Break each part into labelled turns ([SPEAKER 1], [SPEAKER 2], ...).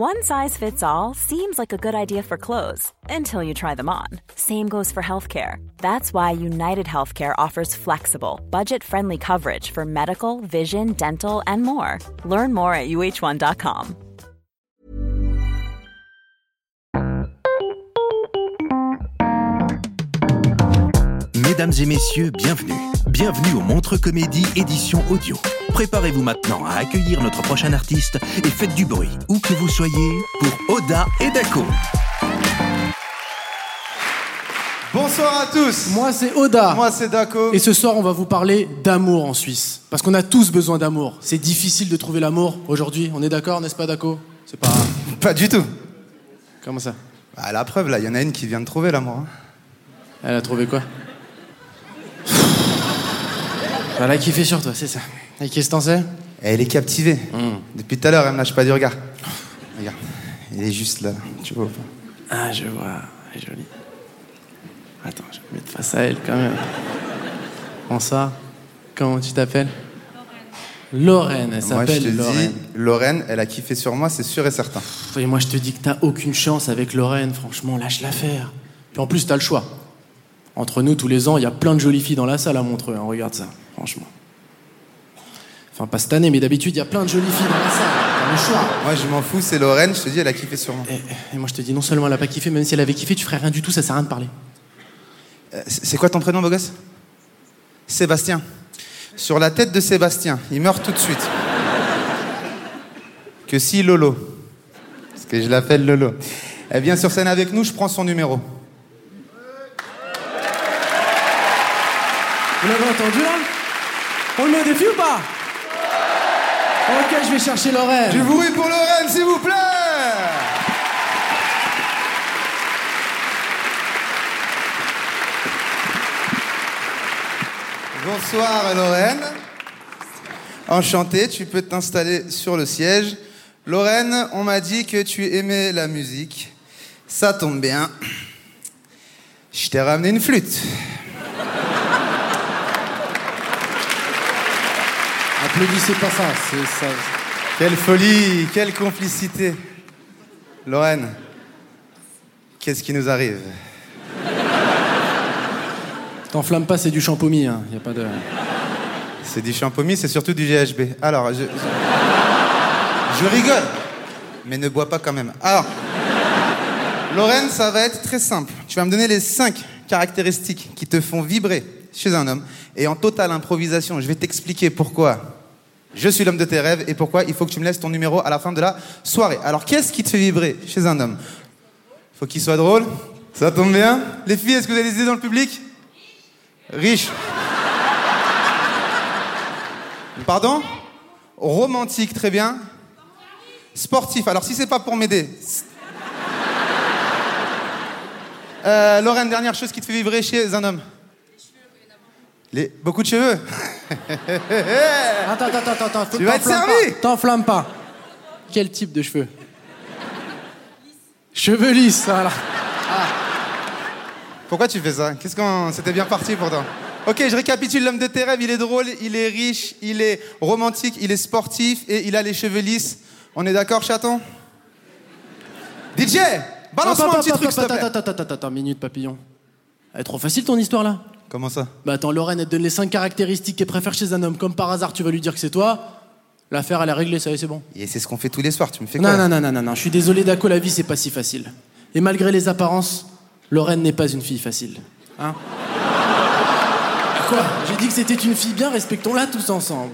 [SPEAKER 1] One size fits all seems like a good idea for clothes until you try them on. Same goes for healthcare. That's why United Healthcare offers flexible, budget friendly coverage for medical, vision, dental, and more. Learn more at uh1.com.
[SPEAKER 2] Mesdames et messieurs, bienvenue. Bienvenue au Montre Comédie édition audio. Préparez-vous maintenant à accueillir notre prochain artiste et faites du bruit, où que vous soyez, pour Oda et Dako.
[SPEAKER 3] Bonsoir à tous.
[SPEAKER 4] Moi, c'est Oda.
[SPEAKER 3] Moi, c'est Daco.
[SPEAKER 4] Et ce soir, on va vous parler d'amour en Suisse. Parce qu'on a tous besoin d'amour. C'est difficile de trouver l'amour aujourd'hui. On est d'accord, n'est-ce pas, Daco C'est pas.
[SPEAKER 3] Pas du tout.
[SPEAKER 4] Comment ça?
[SPEAKER 3] Bah, la preuve, là, il y en a une qui vient de trouver l'amour. hein.
[SPEAKER 4] Elle a trouvé quoi? Elle a kiffé sur toi, c'est ça. Et qu'est-ce que t'en sais?
[SPEAKER 3] Elle est captivée.
[SPEAKER 4] Hmm.
[SPEAKER 3] Depuis tout à l'heure, elle me lâche pas du regard. Regarde. Il est juste là. Tu vois
[SPEAKER 4] Ah, je vois. Elle est jolie. Attends, je vais me mettre face à elle quand même. Bonsoir. Comment tu t'appelles? Lorraine. Elle
[SPEAKER 3] Moi, je te
[SPEAKER 4] s'appelle
[SPEAKER 3] dis,
[SPEAKER 4] Lorraine.
[SPEAKER 3] Lorraine, elle a kiffé sur moi, c'est sûr et certain.
[SPEAKER 4] Et moi, je te dis que t'as aucune chance avec Lorraine. Franchement, lâche l'affaire. Puis en plus, t'as le choix. Entre nous, tous les ans, il y a plein de jolies filles dans la salle à Montreux. hein. Regarde ça, franchement. Enfin, pas cette année, mais d'habitude, il y a plein de jolies filles dans la salle. T'as le choix.
[SPEAKER 3] Moi, je m'en fous, c'est Lorraine, je te dis, elle a kiffé moi.
[SPEAKER 4] Et, et moi, je te dis, non seulement elle a pas kiffé, même si elle avait kiffé, tu ferais rien du tout, ça sert à rien de parler.
[SPEAKER 3] Euh, C'est c'est quoi ton prénom, beau gosse? Sébastien. Sur la tête de Sébastien, il meurt tout de suite. Que si Lolo, parce que je l'appelle Lolo, elle vient sur scène avec nous, je prends son numéro.
[SPEAKER 4] Vous l'avez entendu, là On le met au défi ou pas? Je vais chercher Lorraine.
[SPEAKER 3] Du bruit pour Lorraine, s'il vous plaît Bonsoir Lorraine. Enchanté, tu peux t'installer sur le siège. Lorraine, on m'a dit que tu aimais la musique. Ça tombe bien. Je t'ai ramené une flûte.
[SPEAKER 4] Applaudissez pas ça, c'est ça.
[SPEAKER 3] Quelle folie, quelle complicité. Lorraine, qu'est-ce qui nous arrive?
[SPEAKER 4] T'enflamme pas, c'est du champomis, hein. Y a pas de.
[SPEAKER 3] C'est du champomis, c'est surtout du GHB. Alors, je, je, je rigole, mais ne bois pas quand même. Alors, Lorraine, ça va être très simple. Tu vas me donner les cinq caractéristiques qui te font vibrer chez un homme. Et en totale improvisation, je vais t'expliquer pourquoi je suis l'homme de tes rêves et pourquoi il faut que tu me laisses ton numéro à la fin de la soirée. Alors, qu'est-ce qui te fait vibrer chez un homme? Faut qu'il soit drôle. Ça tombe bien. Les filles, est-ce que vous avez des idées dans le public? Riche. Pardon? Romantique, très bien. Sportif. Alors si c'est pas pour m'aider. Euh, Lorraine, dernière chose qui te fait vibrer chez un homme? Les... Beaucoup de cheveux.
[SPEAKER 4] Attends, attends, attends, attends.
[SPEAKER 3] Tu vas être servi.
[SPEAKER 4] T'enflamme pas. Quel type de cheveux Cheveux lisses, voilà.
[SPEAKER 3] Pourquoi tu fais ça Qu'est-ce qu'on... C'était bien parti pourtant. Ok, je récapitule l'homme de tes rêves. Il est drôle, il est riche, il est romantique, il est sportif et il a les cheveux lisses. On est d'accord, chaton? DJ Balance-moi un petit truc, s'il te plaît.
[SPEAKER 4] attends, attends, attends, attends, minute, papillon. Elle est trop facile ton histoire là?
[SPEAKER 3] Comment ça?
[SPEAKER 4] Bah attends, Lorraine, elle te donne les 5 caractéristiques qu'elle préfère chez un homme. Comme par hasard, tu vas lui dire que c'est toi. L'affaire, elle est réglée, ça y est, c'est bon.
[SPEAKER 3] Et c'est ce qu'on fait tous les soirs. Tu me fais quoi
[SPEAKER 4] Non,
[SPEAKER 3] là
[SPEAKER 4] non, non, non, non, non, je suis désolé, Daco, la vie, c'est pas si facile. Et malgré les apparences, Lorraine n'est pas une fille facile. Hein? Quoi? J'ai dit que c'était une fille bien, respectons-la tous ensemble.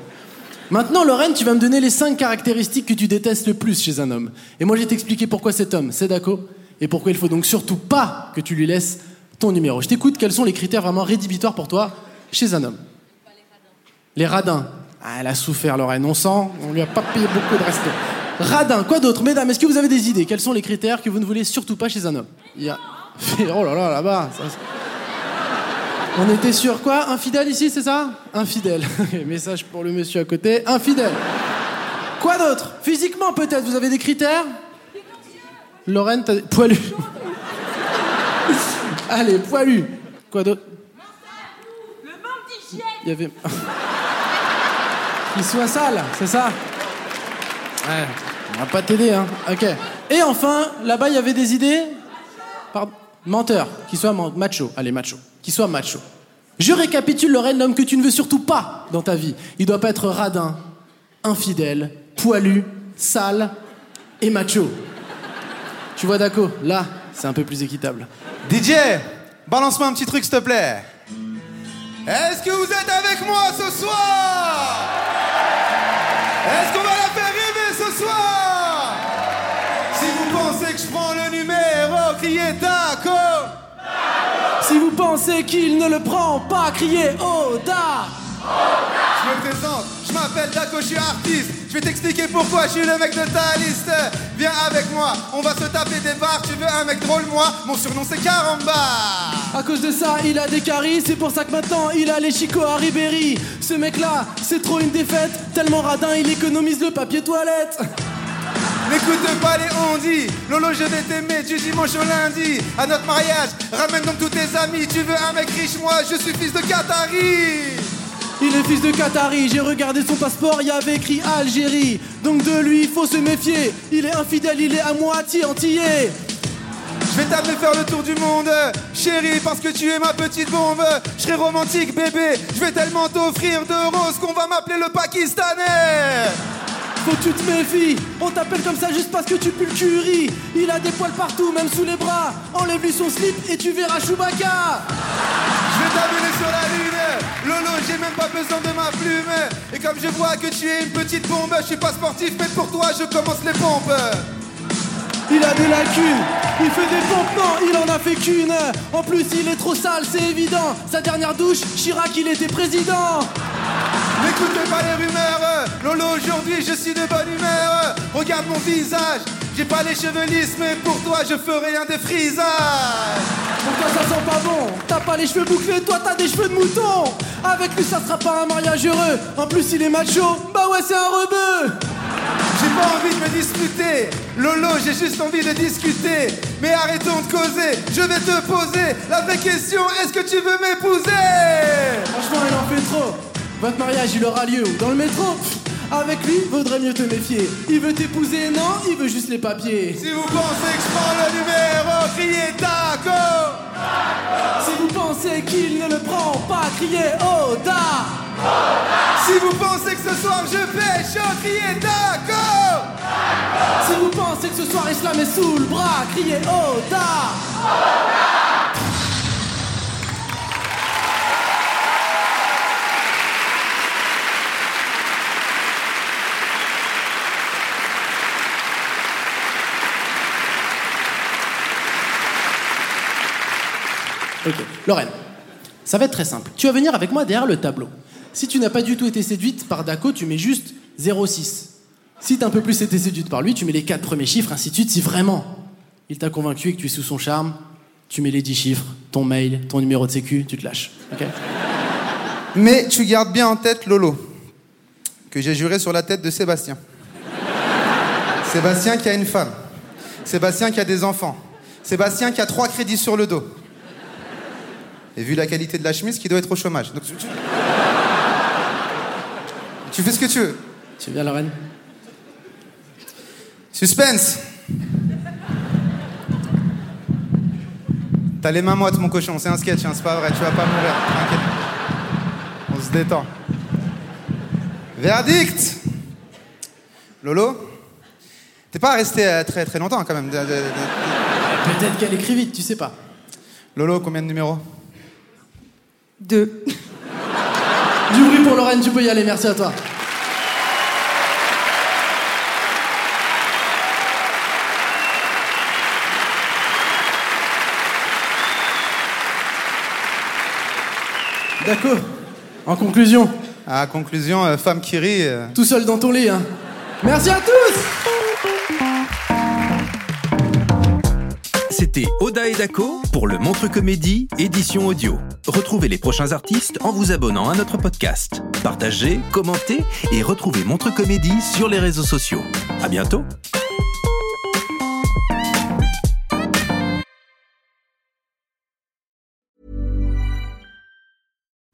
[SPEAKER 4] Maintenant, Lorraine, tu vas me donner les 5 caractéristiques que tu détestes le plus chez un homme. Et moi, je vais t'expliquer pourquoi cet homme, c'est Daco, et pourquoi il faut donc surtout pas que tu lui laisses ton numéro. Je t'écoute, quels sont les critères vraiment rédhibitoires pour toi chez un homme Les radins. Ah, elle a souffert, Lorraine. On sent, on lui a pas payé beaucoup de respect. Radin, quoi d'autre Mesdames, est-ce que vous avez des idées Quels sont les critères que vous ne voulez surtout pas chez un homme Il y a... Oh là là, là-bas ça, On était sur quoi Infidèle ici, c'est ça Infidèle. Message pour le monsieur à côté. Infidèle. Quoi d'autre Physiquement peut-être, vous avez des critères Lorraine, t'as... Poilu. Allez, poilu. Quoi d'autre
[SPEAKER 5] Le manque d'hygiène
[SPEAKER 4] Il y avait... Qu'il soit sale, c'est ça Ouais, on va pas t'aider, hein. Ok. Et enfin, là-bas, il y avait des idées Pardon Menteur. Qu'il soit man- macho. Allez, macho. Qu'il soit macho. Je récapitule, Lorraine, l'homme que tu ne veux surtout pas dans ta vie. Il doit pas être radin, infidèle, poilu, sale et macho. Tu vois, Daco, là, c'est un peu plus équitable.
[SPEAKER 3] DJ, balance-moi un petit truc, s'il te plaît. Est-ce que vous êtes avec moi ce soir? Est-ce qu'on va la faire rêver ce soir? Si vous pensez que je prends le numéro, criez d'accord
[SPEAKER 4] Si vous pensez qu'il ne le prend pas, criez Oda
[SPEAKER 3] Je me présente, je m'appelle Daco, je suis artiste. Je vais t'expliquer pourquoi je suis le mec de ta liste. Viens avec moi, on va se taper des barres. Tu veux un mec drôle, moi Mon surnom c'est Caramba.
[SPEAKER 4] À cause de ça, il a des caries, c'est pour ça que maintenant il a les chicots à Ribéry. Ce mec-là, c'est trop une défaite, tellement radin, il économise le papier toilette.
[SPEAKER 3] N'écoute pas les on-dit. Lolo, je vais t'aimer du dimanche au lundi. À notre mariage, ramène donc tous tes amis. Tu veux un mec riche, moi je suis fils de Qatari.
[SPEAKER 4] Il est fils de Qatari, j'ai regardé son passeport, il y avait écrit Algérie. Donc de lui, il faut se méfier. Il est infidèle, il est à moitié antillais.
[SPEAKER 3] Je vais t'amener faire le tour du monde, chérie, parce que tu es ma petite bombe. Je serai romantique, bébé. Je vais tellement t'offrir de roses qu'on va m'appeler le Pakistanais.
[SPEAKER 4] Faut que tu te méfies, on t'appelle comme ça juste parce que tu pues le curry. Il a des poils partout, même sous les bras. Enlève-lui son slip et tu verras Chewbacca.
[SPEAKER 3] Je vais t'amener sur la lune. Lolo, j'ai même pas besoin de ma plume. Et comme je vois que tu es une petite bombe, je suis pas sportif, mais pour toi, je commence les pompes.
[SPEAKER 4] Il a des lacunes, il fait des pompes, non, il en a fait qu'une. En plus, il est trop sale, c'est évident. Sa dernière douche, Chirac, il était président.
[SPEAKER 3] N'écoutez pas les rumeurs. Lolo, aujourd'hui, je suis de bonne humeur. Regarde mon visage. J'ai pas les cheveux lisses, mais pour toi, je ferai un défrisage.
[SPEAKER 4] Pour toi, ça sent pas bon. T'as pas les cheveux bouclés, toi, t'as des cheveux de mouton. Avec lui, ça sera pas un mariage heureux. En plus, il est macho. Bah ouais, c'est un rebeu.
[SPEAKER 3] J'ai pas envie de me disputer. Lolo, j'ai juste envie de discuter. Mais arrêtons de causer. Je vais te poser la vraie question est-ce que tu veux m'épouser?
[SPEAKER 4] Franchement, il en fait trop. Votre mariage, il aura lieu Dans le métro? Avec lui, vaudrait mieux te méfier. Il veut t'épouser, non Il veut juste les papiers.
[SPEAKER 3] Si vous pensez que je prends le numéro, criez taco
[SPEAKER 4] Si vous pensez qu'il ne le prend pas, criez Oda
[SPEAKER 3] Si vous pensez que ce soir je pêche, criez taco
[SPEAKER 4] Si vous pensez que ce soir Islam est sous le bras, criez Oda Ok, Lorraine, ça va être très simple. Tu vas venir avec moi derrière le tableau. Si tu n'as pas du tout été séduite par Daco, tu mets juste 0,6. Si t'as un peu plus été séduite par lui, tu mets les quatre premiers chiffres, ainsi de suite. Si vraiment il t'a convaincu et que tu es sous son charme, tu mets les 10 chiffres, ton mail, ton numéro de sécu, tu te lâches.
[SPEAKER 3] Mais tu gardes bien en tête Lolo, que j'ai juré sur la tête de Sébastien. Sébastien qui a une femme. Sébastien qui a des enfants. Sébastien qui a trois crédits sur le dos. Et vu la qualité de la chemise, qui doit être au chômage. Donc, tu, tu- tu fais ce que tu veux.
[SPEAKER 4] Tu viens, Lorraine?
[SPEAKER 3] Suspense T'as les mains moites, mon cochon. C'est un sketch, hein, c'est pas vrai. Tu vas pas mourir. T'inquiète. On se détend. Verdict Lolo T'es pas resté euh, très très longtemps quand même.
[SPEAKER 4] Peut-être qu'elle écrit vite, tu sais pas.
[SPEAKER 3] Lolo, combien de numéros?
[SPEAKER 5] Deux.
[SPEAKER 4] Du bruit pour Lorraine, tu peux y aller, merci à toi. D'accord. En conclusion,
[SPEAKER 3] À conclusion, euh, femme qui rit. euh,
[SPEAKER 4] tout seul dans ton lit, hein. Merci à tous
[SPEAKER 2] C'était Oda et Dako pour le Montre Comédie, édition audio. Retrouvez les prochains artistes en vous abonnant à notre podcast. Partagez, commentez et retrouvez Montre Comédie sur les réseaux sociaux. À bientôt!